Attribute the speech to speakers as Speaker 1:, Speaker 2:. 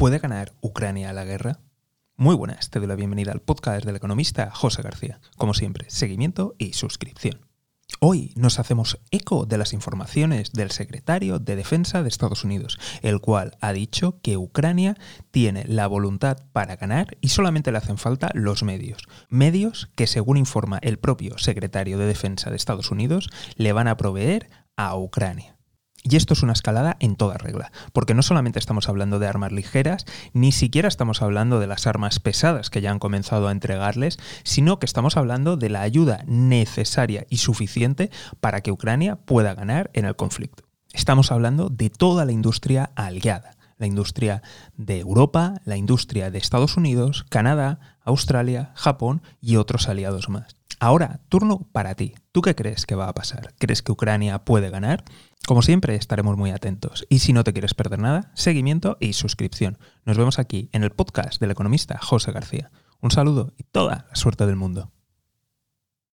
Speaker 1: ¿Puede ganar Ucrania la guerra? Muy buenas, te doy la bienvenida al podcast del economista José García. Como siempre, seguimiento y suscripción. Hoy nos hacemos eco de las informaciones del secretario de Defensa de Estados Unidos, el cual ha dicho que Ucrania tiene la voluntad para ganar y solamente le hacen falta los medios. Medios que, según informa el propio secretario de Defensa de Estados Unidos, le van a proveer a Ucrania. Y esto es una escalada en toda regla, porque no solamente estamos hablando de armas ligeras, ni siquiera estamos hablando de las armas pesadas que ya han comenzado a entregarles, sino que estamos hablando de la ayuda necesaria y suficiente para que Ucrania pueda ganar en el conflicto. Estamos hablando de toda la industria aliada, la industria de Europa, la industria de Estados Unidos, Canadá, Australia, Japón y otros aliados más. Ahora, turno para ti. ¿Tú qué crees que va a pasar? ¿Crees que Ucrania puede ganar? Como siempre, estaremos muy atentos. Y si no te quieres perder nada, seguimiento y suscripción. Nos vemos aquí en el podcast del economista José García. Un saludo y toda la suerte del mundo.